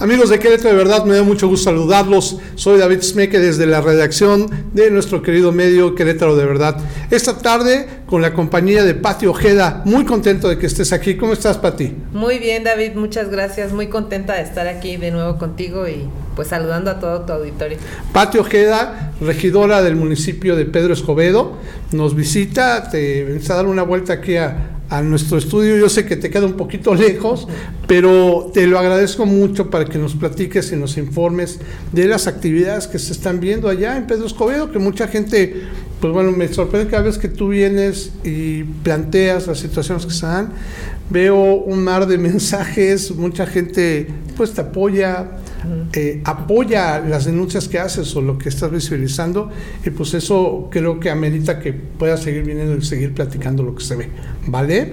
Amigos de Querétaro, de verdad me da mucho gusto saludarlos. Soy David Smeke desde la redacción de nuestro querido medio Querétaro de verdad. Esta tarde con la compañía de Pati Ojeda, muy contento de que estés aquí. ¿Cómo estás, Pati? Muy bien, David, muchas gracias. Muy contenta de estar aquí de nuevo contigo y pues saludando a todo tu auditorio. Pati Ojeda, regidora del municipio de Pedro Escobedo, nos visita, te vienes a dar una vuelta aquí a, a nuestro estudio. Yo sé que te queda un poquito lejos, pero te lo agradezco mucho para que nos platiques y nos informes de las actividades que se están viendo allá en Pedro Escobedo, que mucha gente, pues bueno, me sorprende cada vez que tú vienes y planteas las situaciones que están. Veo un mar de mensajes, mucha gente pues te apoya, eh, apoya las denuncias que haces o lo que estás visibilizando y pues eso creo que amerita que puedas seguir viniendo y seguir platicando lo que se ve, ¿vale?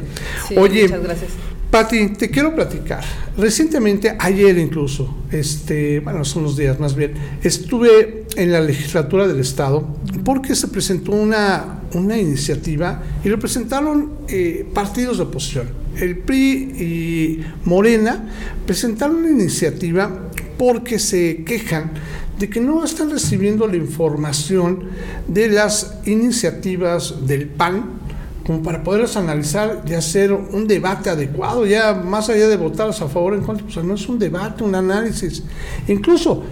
Oye, muchas gracias. Pati, te quiero platicar. Recientemente, ayer incluso, este, bueno, son los días más bien, estuve en la legislatura del Estado porque se presentó una, una iniciativa y lo presentaron eh, partidos de oposición. El PRI y Morena presentaron una iniciativa porque se quejan de que no están recibiendo la información de las iniciativas del PAN como para poderlas analizar y hacer un debate adecuado, ya más allá de votar a favor o en contra, pues no es un debate, un análisis. Incluso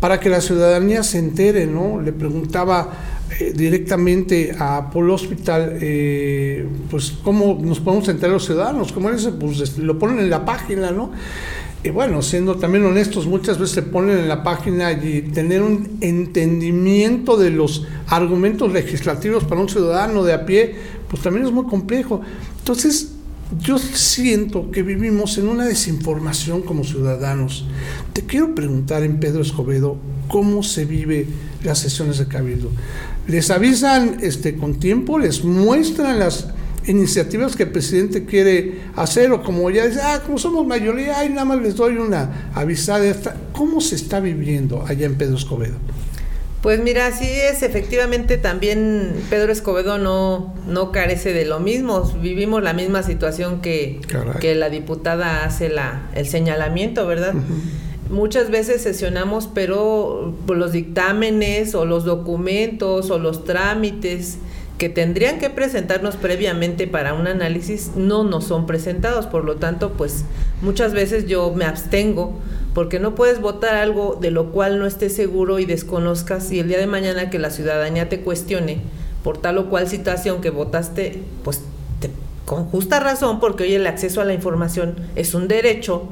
para que la ciudadanía se entere, ¿no? Le preguntaba eh, directamente a Polo Hospital, eh, pues cómo nos podemos enterar los ciudadanos, como dice, pues lo ponen en la página, ¿no? Y bueno, siendo también honestos, muchas veces se ponen en la página y tener un entendimiento de los argumentos legislativos para un ciudadano de a pie, pues también es muy complejo. Entonces, yo siento que vivimos en una desinformación como ciudadanos. Te quiero preguntar en Pedro Escobedo cómo se vive las sesiones de cabildo. Les avisan este con tiempo, les muestran las iniciativas que el presidente quiere hacer o como ya dice, ah, como somos mayoría, ahí nada más les doy una avisada. ¿Cómo se está viviendo allá en Pedro Escobedo? Pues mira, sí es, efectivamente también Pedro Escobedo no, no carece de lo mismo, vivimos la misma situación que, que la diputada hace la, el señalamiento, ¿verdad? Muchas veces sesionamos, pero los dictámenes o los documentos o los trámites que tendrían que presentarnos previamente para un análisis no nos son presentados, por lo tanto, pues muchas veces yo me abstengo porque no puedes votar algo de lo cual no estés seguro y desconozcas y el día de mañana que la ciudadanía te cuestione por tal o cual situación que votaste, pues con justa razón, porque hoy el acceso a la información es un derecho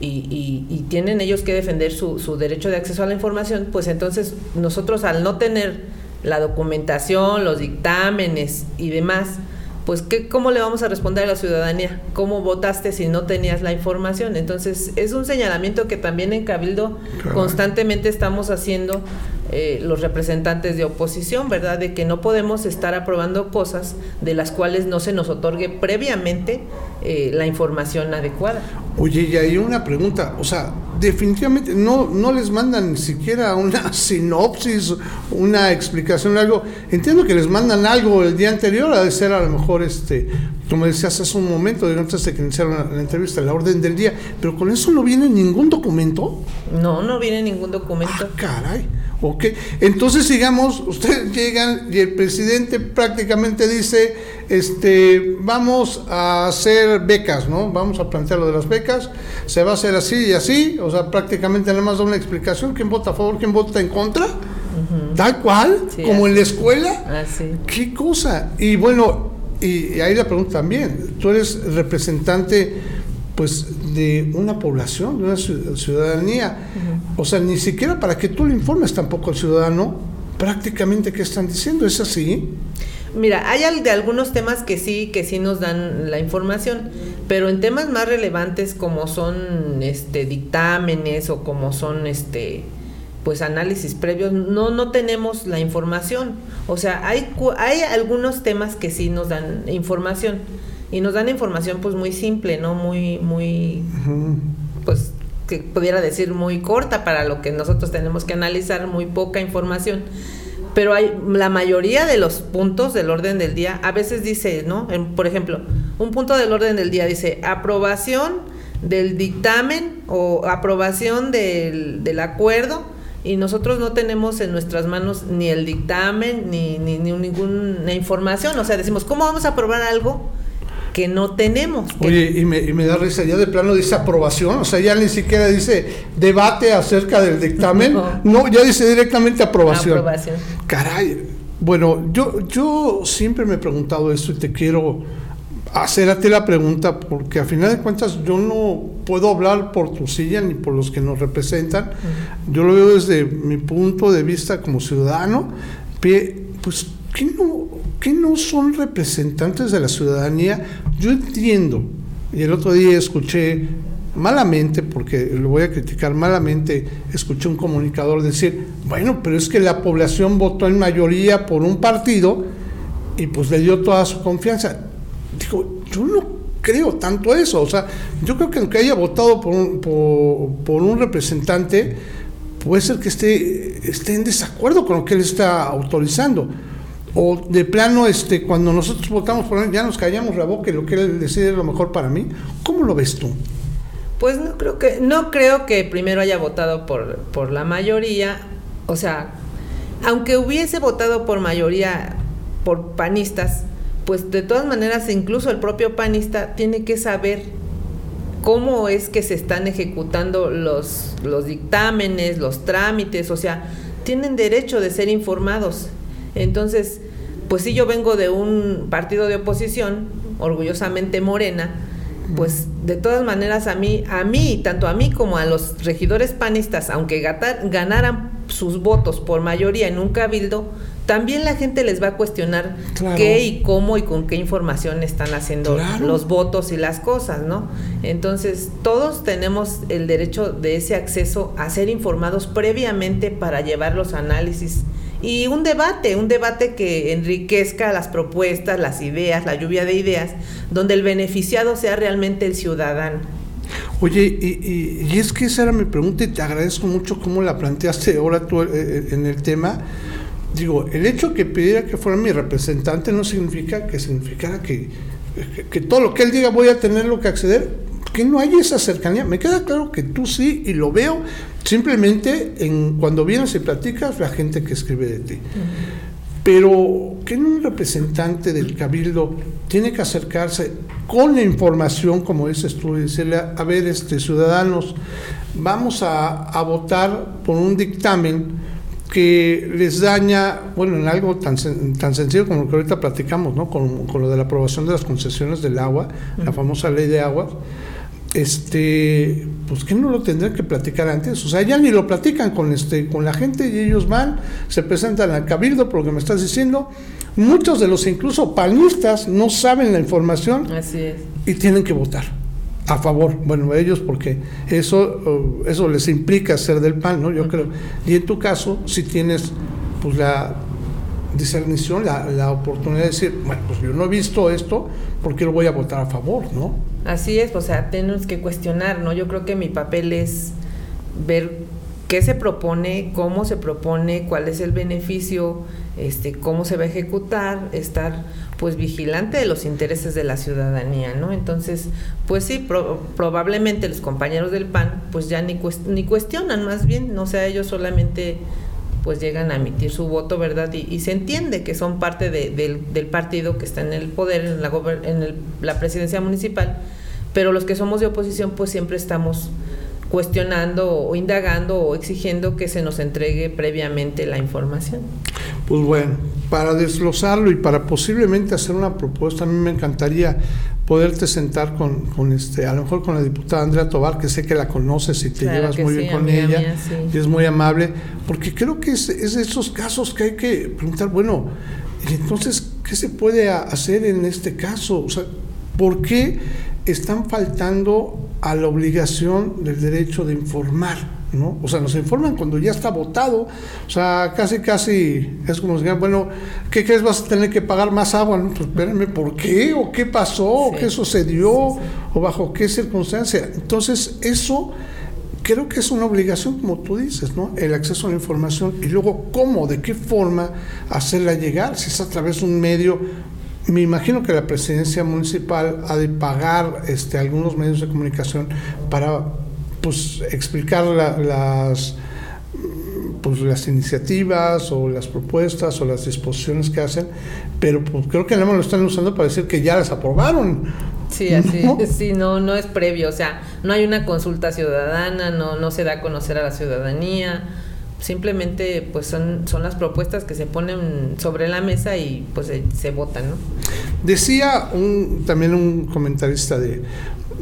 y, tienen ellos que defender su derecho de acceso a la información, pues entonces nosotros al no tener la documentación, los dictámenes y demás, pues ¿qué, ¿cómo le vamos a responder a la ciudadanía? ¿Cómo votaste si no tenías la información? Entonces es un señalamiento que también en Cabildo constantemente estamos haciendo eh, los representantes de oposición, ¿verdad? De que no podemos estar aprobando cosas de las cuales no se nos otorgue previamente eh, la información adecuada. Oye, y hay una pregunta, o sea, definitivamente no, no les mandan ni siquiera una sinopsis, una explicación, algo. Entiendo que les mandan algo el día anterior, ha de ser a lo mejor, este, como decías hace un momento, antes de que iniciaron la, entrevista, la orden del día, pero con eso no viene ningún documento. No, no viene ningún documento. Ah, caray. Ok, entonces sigamos, ustedes llegan y el presidente prácticamente dice, este, vamos a hacer becas, ¿no? Vamos a plantear lo de las becas, se va a hacer así y así, o sea, prácticamente nada más da una explicación, quién vota a favor, quién vota en contra, tal cual, como en la escuela. Así. ¿Qué cosa? Y bueno, y, ahí la pregunta también, tú eres representante pues de una población, de una ciudadanía. O sea, ni siquiera para que tú le informes tampoco al ciudadano prácticamente qué están diciendo, ¿es así? Mira, hay de algunos temas que sí, que sí nos dan la información, pero en temas más relevantes como son este dictámenes o como son este pues análisis previos, no, no tenemos la información. O sea, hay, hay algunos temas que sí nos dan información y nos dan información pues muy simple, ¿no? Muy, muy, pues que pudiera decir muy corta para lo que nosotros tenemos que analizar, muy poca información. Pero hay la mayoría de los puntos del orden del día, a veces dice, ¿no? por ejemplo, un punto del orden del día dice aprobación del dictamen o aprobación del, del acuerdo y nosotros no tenemos en nuestras manos ni el dictamen ni, ni, ni ninguna información. O sea, decimos, ¿cómo vamos a aprobar algo? que no tenemos. Oye, y me, y me, da risa, ya de plano dice aprobación, o sea, ya ni siquiera dice debate acerca del dictamen, no, ya dice directamente aprobación. Aprobación. Caray, bueno, yo, yo siempre me he preguntado esto y te quiero hacer a ti la pregunta, porque a final de cuentas yo no puedo hablar por tu silla ni por los que nos representan, yo lo veo desde mi punto de vista como ciudadano, pues, ¿qué no, ¿qué no son representantes de la ciudadanía? Yo entiendo, y el otro día escuché malamente, porque lo voy a criticar malamente, escuché un comunicador decir, bueno, pero es que la población votó en mayoría por un partido y pues le dio toda su confianza digo, yo no creo tanto eso. O sea, yo creo que aunque haya votado por un, por, un representante, puede ser que esté, esté en desacuerdo con lo que él está autorizando. O de plano, este, cuando nosotros votamos por él, ya nos callamos la boca y lo que él decide es lo mejor para mí. ¿Cómo lo ves tú? Pues no creo que, no creo que primero haya votado por, por la mayoría. O sea, aunque hubiese votado por mayoría por panistas, pues de todas maneras incluso el propio panista tiene que saber cómo es que se están ejecutando los, los dictámenes, los trámites, o sea, tienen derecho de ser informados. Entonces, pues si yo vengo de un partido de oposición, orgullosamente morena, pues de todas maneras a mí, a mí, tanto a mí como a los regidores panistas, aunque ganaran sus votos por mayoría en un cabildo, también la gente les va a cuestionar qué y cómo y con qué información están haciendo los votos y las cosas, ¿no? Entonces, todos tenemos el derecho de ese acceso a ser informados previamente para llevar los análisis y un debate, un debate que enriquezca las propuestas, las ideas, la lluvia de ideas, donde el beneficiado sea realmente el ciudadano. Oye, y, y es que esa era mi pregunta y te agradezco mucho cómo la planteaste ahora tú eh, eh, en el tema digo, el hecho que pidiera que fuera mi representante no significa que significara que, que, todo lo que él diga voy a tener lo que acceder, que no hay esa cercanía. Me queda claro que tú sí y lo veo simplemente en cuando vienes y platicas la gente que escribe de ti. Pero que un representante del cabildo tiene que acercarse con la información, como dices tú, y decirle, a ver, este, ciudadanos, vamos a, a votar por un dictamen que les daña, bueno, en algo tan, tan sencillo como lo que ahorita platicamos, ¿no? Con, lo de la aprobación de las concesiones del agua, la famosa ley de agua, este, pues que no lo tendrían que platicar antes, o sea, ya ni lo platican con este, con la gente y ellos van, se presentan al cabildo por lo que me estás diciendo. Muchos de los incluso panistas no saben la información y tienen que votar a favor, bueno, ellos porque eso, uh, eso les implica ser del PAN, ¿no? Yo creo. Y en tu caso, si tienes pues la discernición, la, la, oportunidad de decir, bueno, pues yo no he visto esto, ¿por qué lo voy a votar a favor, no? Así es, o sea, tenemos que cuestionar, ¿no? Yo creo que mi papel es ver qué se propone, cómo se propone, cuál es el beneficio, este, cómo se va a ejecutar, estar pues vigilante de los intereses de la ciudadanía, ¿no? Entonces, pues sí, probablemente los compañeros del PAN pues ya ni, ni cuestionan más bien, no sea, ellos solamente pues llegan a emitir su voto, ¿verdad? Y, se entiende que son parte del, partido que está en el poder, en la, en la presidencia municipal, pero los que somos de oposición pues siempre estamos cuestionando o indagando o exigiendo que se nos entregue previamente la información. Pues bueno, para desglosarlo y para posiblemente hacer una propuesta, a mí me encantaría poderte sentar con, con este, a lo mejor con la diputada Andrea Tobar, que sé que la conoces y te llevas muy bien con ella y es muy amable, porque creo que es, es, de esos casos que hay que preguntar, bueno, entonces, ¿qué se puede hacer en este caso? O sea, ¿por qué están faltando a la obligación del derecho de informar? ¿no? O sea, nos informan cuando ya está votado, o sea, casi, casi es como si bueno, ¿qué crees? ¿Vas a tener que pagar más agua? No, pues espérenme, ¿por qué? ¿O qué pasó? ¿O qué sucedió? ¿O bajo qué circunstancia? Entonces, eso creo que es una obligación, como tú dices, ¿no? El acceso a la información y luego cómo, de qué forma hacerla llegar, si es a través de un medio me imagino que la presidencia municipal ha de pagar este, algunos medios de comunicación para pues, explicar las pues las iniciativas o las propuestas o las disposiciones que hacen, pero pues, creo que nada más lo están usando para decir que ya las aprobaron. Sí, así, ¿no? sí, no, no es previo, o sea, no hay una consulta ciudadana, no, no se da a conocer a la ciudadanía, simplemente pues son, son las propuestas que se ponen sobre la mesa y pues se, votan, ¿no? Decía un, también un comentarista de,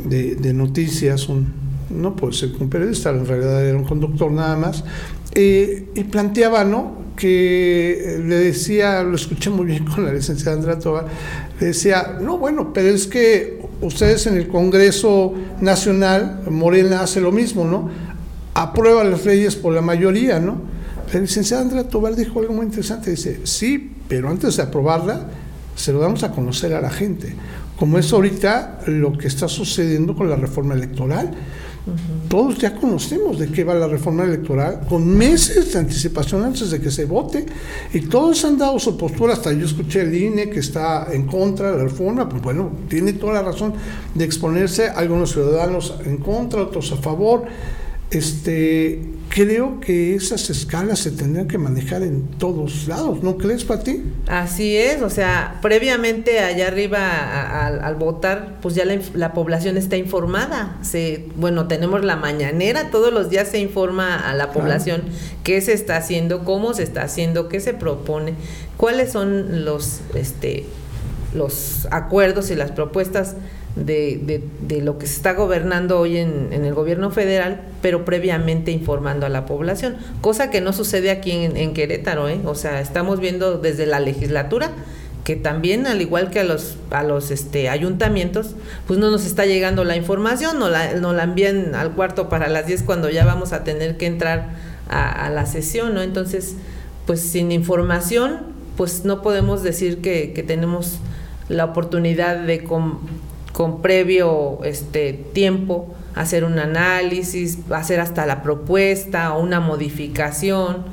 de noticias, un, no puede ser un periodista, en realidad era un conductor nada más, eh, y planteaba, ¿no? Que le decía, lo escuché muy bien con la licenciada Andrea Tobar, le decía, no, bueno, pero es que ustedes en el Congreso Nacional, Morena hace lo mismo, ¿no? Aprueba las leyes por la mayoría, ¿no? La licenciada Andrea Tobar dijo algo muy interesante, dice, sí, pero antes de aprobarla, se lo damos a conocer a la gente, como es ahorita lo que está sucediendo con la reforma electoral todos ya conocemos de qué va la reforma electoral, con meses de anticipación antes de que se vote, y todos han dado su postura, hasta yo escuché el INE que está en contra de la reforma, pues bueno, tiene toda la razón de exponerse, algunos ciudadanos en contra, otros a favor. Este, creo que esas escalas se tendrían que manejar en todos lados, ¿no crees, ti Así es, o sea, previamente allá arriba al votar, pues ya la, población está informada. Se, bueno, tenemos la mañanera, todos los días se informa a la población qué se está haciendo, cómo se está haciendo, qué se propone, cuáles son los, este, los acuerdos y las propuestas de, de, lo que se está gobernando hoy en, en, el gobierno federal, pero previamente informando a la población, cosa que no sucede aquí en, Querétaro, ¿eh? o sea, estamos viendo desde la legislatura que también al igual que a los a los este ayuntamientos pues no nos está llegando la información no la, no la envían al cuarto para las 10 cuando ya vamos a tener que entrar a, la sesión no entonces pues sin información pues no podemos decir que, que tenemos la oportunidad de, con previo este, tiempo hacer un análisis, hacer hasta la propuesta o una modificación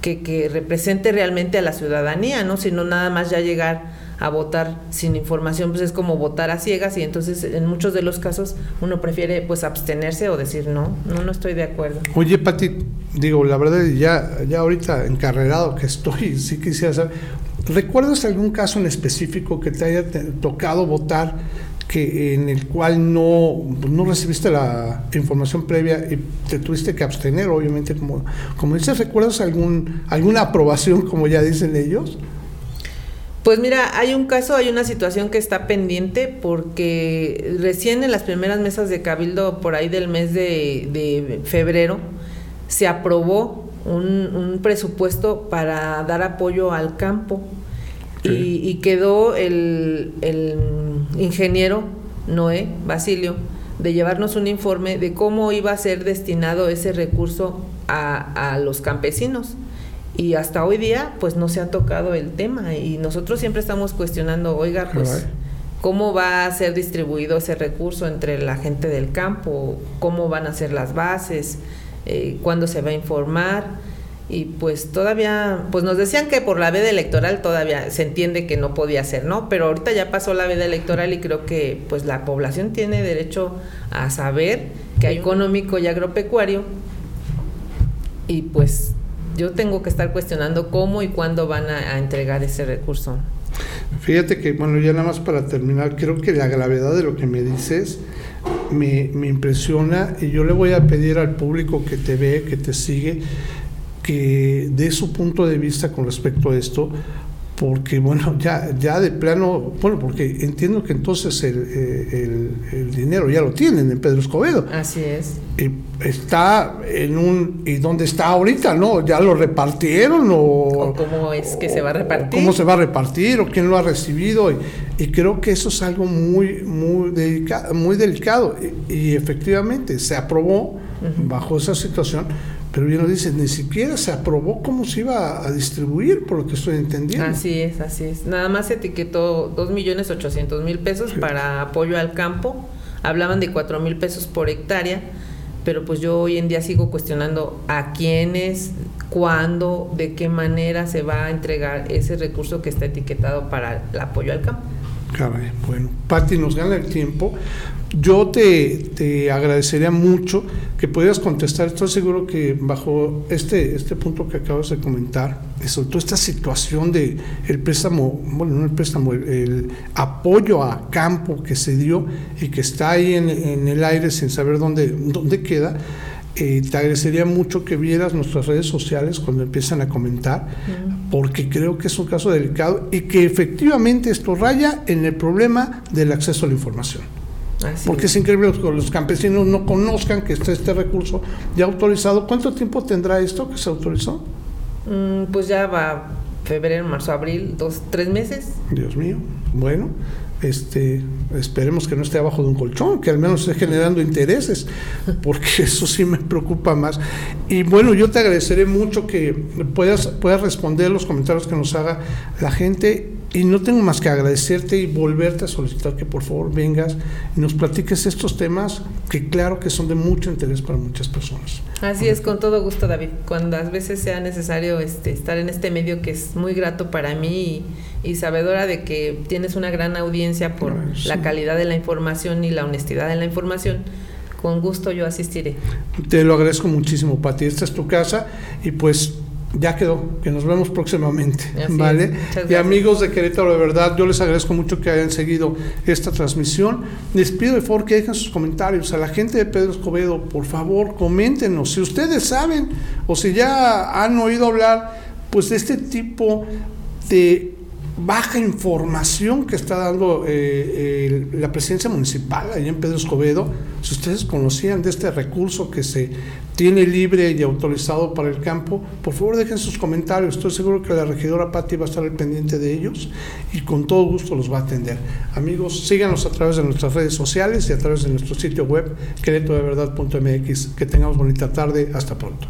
que, que represente realmente a la ciudadanía, ¿no? Sino nada más ya llegar a votar sin información, pues es como votar a ciegas y entonces en muchos de los casos uno prefiere pues abstenerse o decir no, no, no estoy de acuerdo. Oye, Pati, digo, la verdad ya, ya ahorita encarrerado que estoy, sí quisiera saber, ¿recuerdas algún caso en específico que te haya tocado votar que en el cual no, no recibiste la información previa y te tuviste que abstener, obviamente, como, como dices, ¿recuerdas algún, alguna aprobación, como ya dicen ellos? Pues mira, hay un caso, hay una situación que está pendiente porque recién en las primeras mesas de Cabildo, por ahí del mes de, febrero, se aprobó un, presupuesto para dar apoyo al campo y, quedó el, ingeniero Noé Basilio de llevarnos un informe de cómo iba a ser destinado ese recurso a, los campesinos. Y hasta hoy día, pues no se ha tocado el tema. Y nosotros siempre estamos cuestionando, oiga, pues, ¿cómo va a ser distribuido ese recurso entre la gente del campo? ¿Cómo van a ser las bases? Eh, ¿Cuándo se va a informar? Y pues todavía, pues nos decían que por la veda electoral todavía se entiende que no podía ser, ¿no? Pero ahorita ya pasó la veda electoral y creo que pues la población tiene derecho a saber que hay económico y agropecuario y pues yo tengo que estar cuestionando cómo y cuándo van a, entregar ese recurso. Fíjate que, bueno, ya nada más para terminar, creo que la gravedad de lo que me dices me, me impresiona y yo le voy a pedir al público que te ve, que te sigue, que dé su punto de vista con respecto a esto, porque bueno, ya, ya de plano, bueno, porque entiendo que entonces el, eh, el, dinero ya lo tienen en Pedro Escobedo. Así es. está en un, ¿y dónde está ahorita? ¿No? ¿Ya lo repartieron o, cómo es que se va a repartir? ¿Cómo se va a repartir o quién lo ha recibido? Y, creo que eso es algo muy, muy, delicado, muy delicado. Y, efectivamente se aprobó bajo esa situación pero bien lo dicen, ni siquiera se aprobó cómo se iba a distribuir, por lo que estoy entendiendo. Así es, así es. Nada más se etiquetó 2.800.000 pesos para apoyo al campo. Hablaban de 4.000 pesos por hectárea, pero pues yo hoy en día sigo cuestionando a quiénes, cuándo, de qué manera se va a entregar ese recurso que está etiquetado para el apoyo al campo. Caray, bueno, Pati, nos gana el tiempo. Yo te, te, agradecería mucho que pudieras contestar. Estoy seguro que bajo este, este punto que acabas de comentar, sobre todo esta situación de el préstamo, bueno, no el préstamo, el, apoyo a campo que se dio y que está ahí en, en el aire sin saber dónde, dónde queda eh, te agradecería mucho que vieras nuestras redes sociales cuando empiezan a comentar, porque creo que es un caso delicado y que efectivamente esto raya en el problema del acceso a la información. porque es. increíble que los campesinos no conozcan que está este recurso ya autorizado. ¿Cuánto tiempo tendrá esto que se autorizó? Mm, pues ya va febrero, marzo, abril, dos, tres meses. Dios mío. Bueno, este, esperemos que no esté abajo de un colchón, que al menos esté generando intereses, porque eso sí me preocupa más. Y bueno, yo te agradeceré mucho que puedas, puedas responder los comentarios que nos haga la gente y no tengo más que agradecerte y volverte a solicitar que por favor vengas y nos platiques estos temas que claro que son de mucho interés para muchas personas. Así es, con todo gusto David. Cuando a veces sea necesario este, estar en este medio que es muy grato para mí y, sabedora de que tienes una gran audiencia por la calidad de la información y la honestidad de la información, con gusto yo asistiré. Te lo agradezco muchísimo, Pati. Esta es tu casa y pues ya quedó, que nos vemos próximamente, ¿vale? Y amigos de Querétaro, de verdad, yo les agradezco mucho que hayan seguido esta transmisión. Les pido de favor que dejen sus comentarios. A la gente de Pedro Escobedo, por favor, coméntenos. Si ustedes saben o si ya han oído hablar, pues de este tipo de baja información que está dando eh, eh, la presidencia municipal allá en Pedro Escobedo. Si ustedes conocían de este recurso que se tiene libre y autorizado para el campo, por favor dejen sus comentarios. Estoy seguro que la regidora Patti va a estar al pendiente de ellos y con todo gusto los va a atender. Amigos, síganos a través de nuestras redes sociales y a través de nuestro sitio web, queretodeverdad.mx. Que tengamos bonita tarde. Hasta pronto.